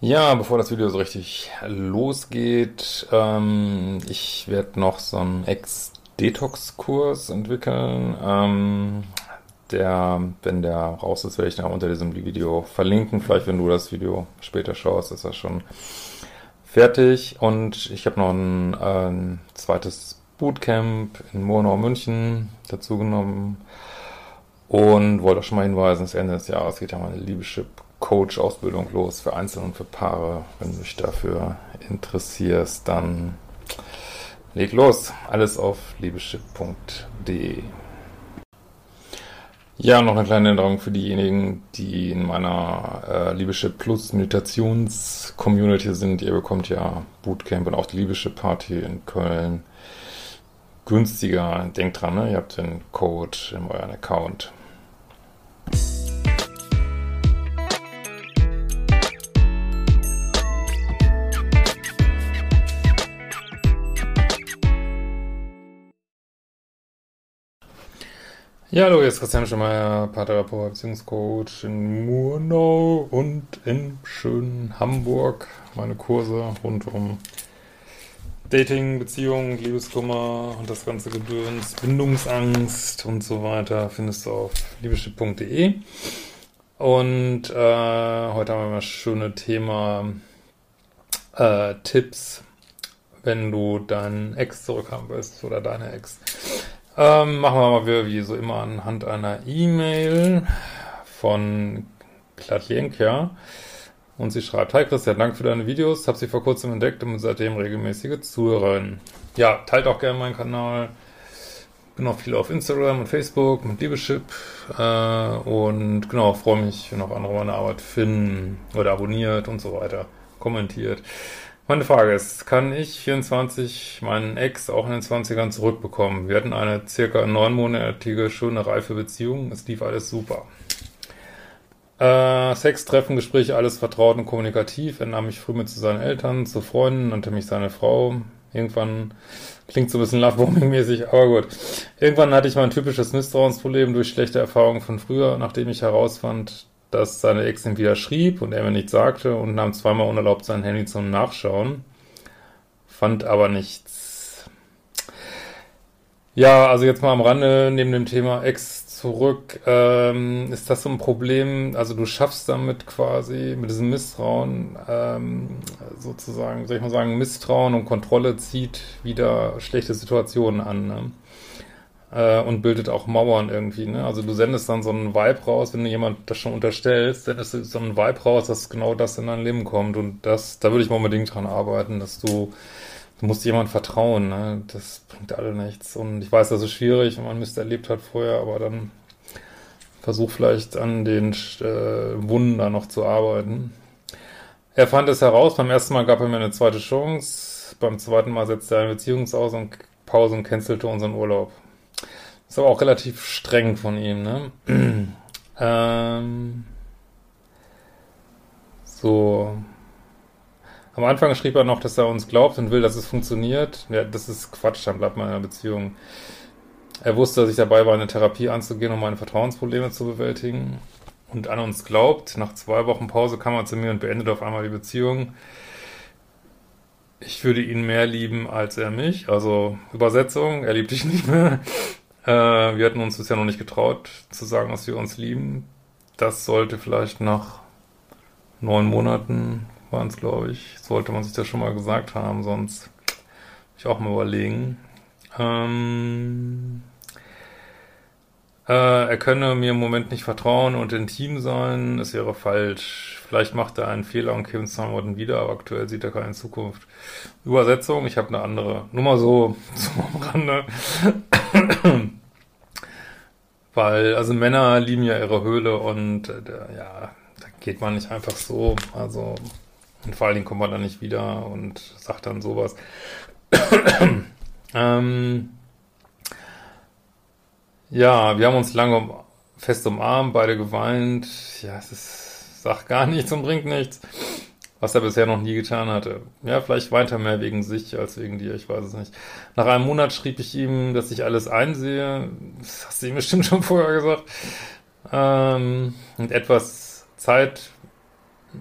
Ja, bevor das Video so richtig losgeht, ähm, ich werde noch so einen Ex-Detox-Kurs entwickeln. Ähm, der, wenn der raus ist, werde ich dann unter diesem Video verlinken. Vielleicht, wenn du das Video später schaust, ist das schon fertig. Und ich habe noch ein, ein zweites Bootcamp in Murnau, München dazu genommen. Und wollte auch schon mal hinweisen, das Ende des Jahres geht ja meine Liebeschip Coach-Ausbildung los für Einzel- und für Paare. Wenn du dich dafür interessierst, dann leg los. Alles auf liebeschip.de. Ja, noch eine kleine Änderung für diejenigen, die in meiner äh, Liebeschip Plus Meditations Community sind. Ihr bekommt ja Bootcamp und auch die Liebeschip Party in Köln günstiger. Denkt dran, ne? ihr habt den Code in euren Account. Ja, hallo, hier ist Christian Schemeier, Paartherapeut, Beziehungscoach in Murnau und in schönen Hamburg. Meine Kurse rund um Dating, Beziehung, Liebeskummer und das ganze Gedöns, Bindungsangst und so weiter findest du auf liebeschiff.de. Und äh, heute haben wir mal schöne Thema äh, Tipps, wenn du deinen Ex zurückhaben willst oder deine Ex. Ähm, machen wir mal wieder wie so immer anhand einer E-Mail von Klatjenka. Und sie schreibt, Hi Christian, danke für deine Videos, habe sie vor kurzem entdeckt und seitdem regelmäßige Zuhörerin. Ja, teilt auch gerne meinen Kanal. Bin auch viel auf Instagram und Facebook mit Liebeschip. Äh, und genau, freue mich, wenn auch andere meine Arbeit finden oder abonniert und so weiter, kommentiert. Meine Frage ist, kann ich 24 meinen Ex auch in den 20ern zurückbekommen? Wir hatten eine circa neunmonatige, schöne, reife Beziehung. Es lief alles super. Äh, Sex, Treffen, Gespräche, alles vertraut und kommunikativ. Er nahm mich früh mit zu seinen Eltern, zu Freunden, nannte mich seine Frau. Irgendwann klingt so ein bisschen Lovebombing-mäßig, aber gut. Irgendwann hatte ich mein typisches Misstrauensproblem durch schlechte Erfahrungen von früher, nachdem ich herausfand, dass seine Ex ihm wieder schrieb und er mir nichts sagte und nahm zweimal unerlaubt sein Handy zum Nachschauen. Fand aber nichts. Ja, also jetzt mal am Rande neben dem Thema Ex zurück. Ähm, ist das so ein Problem? Also du schaffst damit quasi mit diesem Misstrauen ähm, sozusagen, soll ich mal sagen, Misstrauen und Kontrolle zieht wieder schlechte Situationen an. Ne? Äh, und bildet auch Mauern irgendwie. Ne? Also du sendest dann so einen Vibe raus, wenn du jemand das schon unterstellst, sendest du so einen Vibe raus, dass genau das in dein Leben kommt. Und das, da würde ich mal unbedingt dran arbeiten, dass du, du musst jemand vertrauen. Ne? Das bringt alle nichts. Und ich weiß, das ist schwierig, wenn man Mist erlebt hat vorher, aber dann versuch vielleicht an den äh, Wunden da noch zu arbeiten. Er fand es heraus, beim ersten Mal gab er mir eine zweite Chance, beim zweiten Mal setzte er eine Beziehungsaus und Pause und cancelte unseren Urlaub. Ist aber auch relativ streng von ihm, ne? ähm, so. Am Anfang schrieb er noch, dass er uns glaubt und will, dass es funktioniert. Ja, das ist Quatsch, dann bleibt man in einer Beziehung. Er wusste, dass ich dabei war, eine Therapie anzugehen, um meine Vertrauensprobleme zu bewältigen. Und an uns glaubt. Nach zwei Wochen Pause kam er zu mir und beendet auf einmal die Beziehung. Ich würde ihn mehr lieben als er mich. Also Übersetzung, er liebt dich nicht mehr. Äh, wir hatten uns bisher noch nicht getraut zu sagen, dass wir uns lieben. Das sollte vielleicht nach neun Monaten, waren es glaube ich, sollte man sich das schon mal gesagt haben, sonst ich auch mal überlegen. Ähm, äh, er könne mir im Moment nicht vertrauen und intim sein, es wäre falsch. Vielleicht macht er einen Fehler und käme in zwei wieder, aber aktuell sieht er keine Zukunft. Übersetzung, ich habe eine andere. Nur mal so zum Rande. Weil, also Männer lieben ja ihre Höhle und äh, ja, da geht man nicht einfach so. Also Und vor allen Dingen kommt man dann nicht wieder und sagt dann sowas. ähm, ja, wir haben uns lange fest umarmt, beide geweint. Ja, es ist, sagt gar nichts und bringt nichts. Was er bisher noch nie getan hatte. Ja, vielleicht weint er mehr wegen sich als wegen dir, ich weiß es nicht. Nach einem Monat schrieb ich ihm, dass ich alles einsehe. Das hast du ihm bestimmt schon vorher gesagt. Ähm, und etwas Zeit,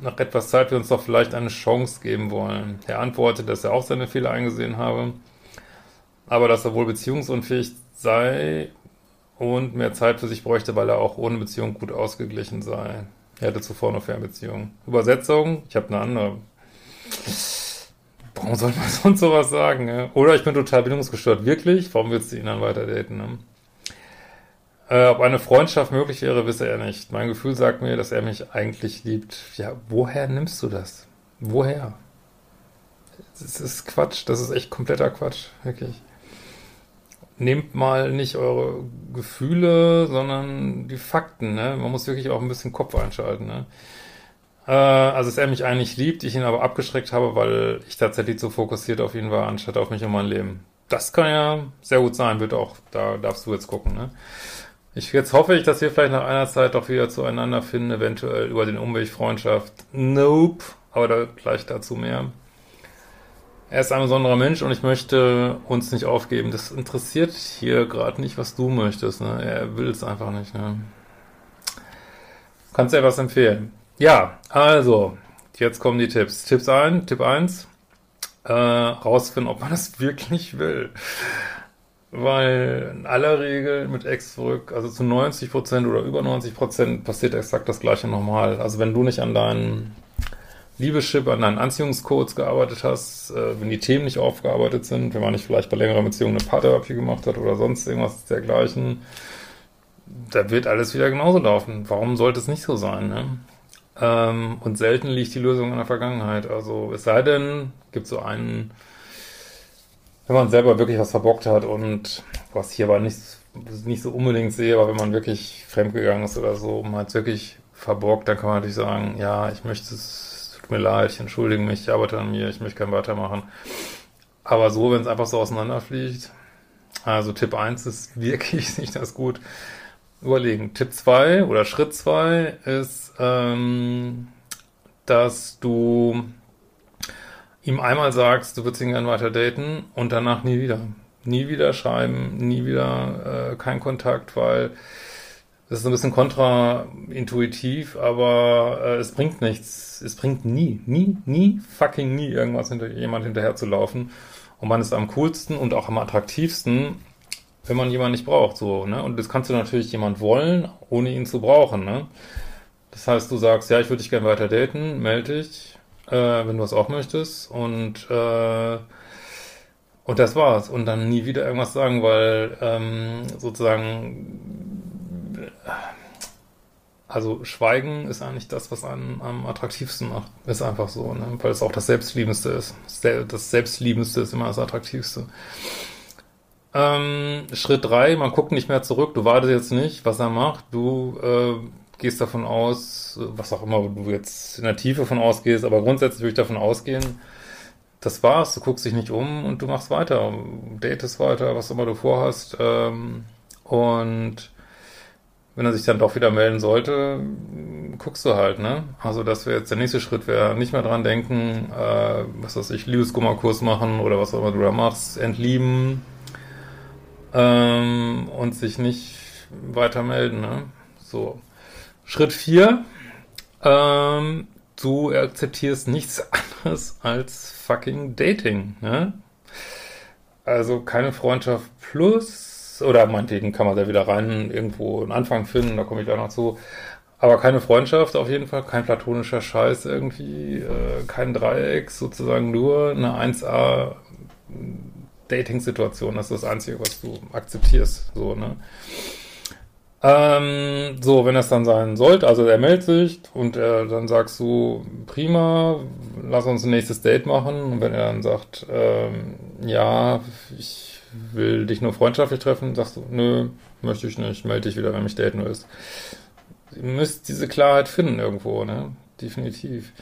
nach etwas Zeit wir uns doch vielleicht eine Chance geben wollen. Er antwortete, dass er auch seine Fehler eingesehen habe, aber dass er wohl beziehungsunfähig sei und mehr Zeit für sich bräuchte, weil er auch ohne Beziehung gut ausgeglichen sei. Er hatte zuvor eine Fernbeziehung. Übersetzung, ich habe eine andere. Warum soll man sonst sowas sagen? Ja? Oder ich bin total bindungsgestört. Wirklich? Warum willst du ihn dann weiter daten? Ne? Äh, ob eine Freundschaft möglich wäre, wisse er nicht. Mein Gefühl sagt mir, dass er mich eigentlich liebt. Ja, woher nimmst du das? Woher? Das ist Quatsch. Das ist echt kompletter Quatsch. Wirklich nehmt mal nicht eure Gefühle, sondern die Fakten. Ne? Man muss wirklich auch ein bisschen Kopf einschalten. Ne? Äh, also, dass er mich eigentlich liebt, ich ihn aber abgeschreckt habe, weil ich tatsächlich so fokussiert auf ihn war, anstatt auf mich und mein Leben. Das kann ja sehr gut sein, wird auch. Da darfst du jetzt gucken. Ne? Ich, jetzt hoffe ich, dass wir vielleicht nach einer Zeit doch wieder zueinander finden, eventuell über den Umweg Freundschaft. Nope. Aber da gleich dazu mehr. Er ist ein besonderer Mensch und ich möchte uns nicht aufgeben. Das interessiert hier gerade nicht, was du möchtest. Ne? Er will es einfach nicht. Ne? Kannst du etwas empfehlen? Ja, also, jetzt kommen die Tipps. Tipps ein, Tipp 1, äh, rausfinden, ob man das wirklich will. Weil in aller Regel mit Ex zurück, also zu 90% oder über 90% passiert exakt das gleiche nochmal. Also wenn du nicht an deinen Liebeschip an deinen Anziehungscodes gearbeitet hast, äh, wenn die Themen nicht aufgearbeitet sind, wenn man nicht vielleicht bei längerer Beziehung eine Paartherapie gemacht hat oder sonst irgendwas dergleichen, da wird alles wieder genauso laufen. Warum sollte es nicht so sein? Ne? Ähm, und selten liegt die Lösung in der Vergangenheit. Also es sei denn, gibt so einen, wenn man selber wirklich was verbockt hat und was hier aber nicht, nicht so unbedingt sehe, aber wenn man wirklich fremdgegangen ist oder so, man hat wirklich verbockt, dann kann man natürlich sagen, ja, ich möchte es tut mir leid, ich entschuldige mich, ich arbeite an mir, ich möchte kein weitermachen. Aber so, wenn es einfach so auseinanderfliegt, also Tipp 1 ist wirklich nicht das gut. Überlegen. Tipp 2 oder Schritt 2 ist, ähm, dass du ihm einmal sagst, du würdest ihn gerne weiter daten und danach nie wieder. Nie wieder schreiben, nie wieder äh, kein Kontakt, weil das ist ein bisschen kontraintuitiv, aber äh, es bringt nichts. Es bringt nie, nie, nie, fucking nie irgendwas hinter jemand hinterher zu laufen. Und man ist am coolsten und auch am attraktivsten, wenn man jemanden nicht braucht, so, ne? Und das kannst du natürlich jemand wollen, ohne ihn zu brauchen, ne? Das heißt, du sagst, ja, ich würde dich gerne weiter daten, melde dich, äh, wenn du das auch möchtest und äh, und das war's. Und dann nie wieder irgendwas sagen, weil ähm, sozusagen also Schweigen ist eigentlich das, was einen am attraktivsten macht. Ist einfach so, ne? weil es auch das Selbstliebendste ist. Das Selbstliebendste ist immer das Attraktivste. Ähm, Schritt drei: man guckt nicht mehr zurück, du wartest jetzt nicht, was er macht, du äh, gehst davon aus, was auch immer du jetzt in der Tiefe von ausgehst, aber grundsätzlich würde ich davon ausgehen, das war's, du guckst dich nicht um und du machst weiter, datest weiter, was immer du vorhast ähm, und wenn er sich dann doch wieder melden sollte, guckst du halt, ne? Also das wäre jetzt der nächste Schritt, wäre nicht mehr dran denken, äh, was weiß ich, Liebeskummerkurs machen oder was auch immer du da machst, entlieben ähm, und sich nicht weiter melden, ne? So. Schritt vier, ähm, du akzeptierst nichts anderes als fucking Dating, ne? Also keine Freundschaft plus oder meinetwegen kann man da wieder rein irgendwo einen Anfang finden, da komme ich auch noch zu. Aber keine Freundschaft auf jeden Fall, kein platonischer Scheiß irgendwie, äh, kein Dreieck, sozusagen nur eine 1A Dating-Situation. Das ist das Einzige, was du akzeptierst. So, ne? Ähm, so, wenn es dann sein sollte, also er meldet sich und er, dann sagst du, prima, lass uns ein nächstes Date machen. Und wenn er dann sagt, ähm, ja, ich will dich nur freundschaftlich treffen, sagst du, nö, möchte ich nicht, melde dich wieder, wenn mich daten willst. Ihr müsst diese Klarheit finden irgendwo, ne? Definitiv.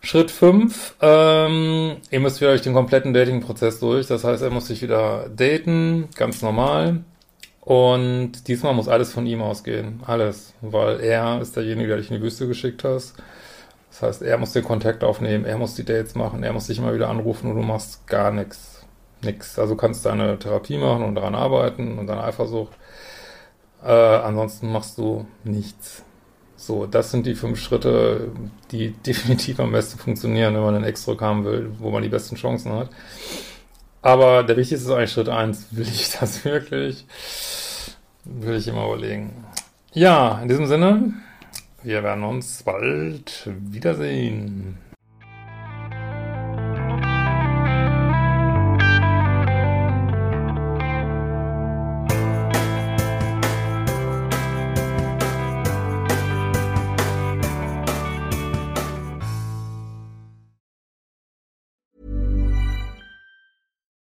Schritt 5, ähm, ihr müsst wieder durch den kompletten Dating-Prozess durch. Das heißt, er muss sich wieder daten, ganz normal. Und diesmal muss alles von ihm ausgehen. Alles. Weil er ist derjenige, der dich in die Wüste geschickt hast. Das heißt, er muss den Kontakt aufnehmen, er muss die Dates machen, er muss dich immer wieder anrufen und du machst gar nichts. Nix. Also kannst deine Therapie machen und daran arbeiten und deine Eifersucht. Äh, ansonsten machst du nichts. So, das sind die fünf Schritte, die definitiv am besten funktionieren, wenn man einen Ex haben will, wo man die besten Chancen hat. Aber der wichtigste ist eigentlich Schritt eins. Will ich das wirklich? Will ich immer überlegen. Ja, in diesem Sinne, wir werden uns bald wiedersehen.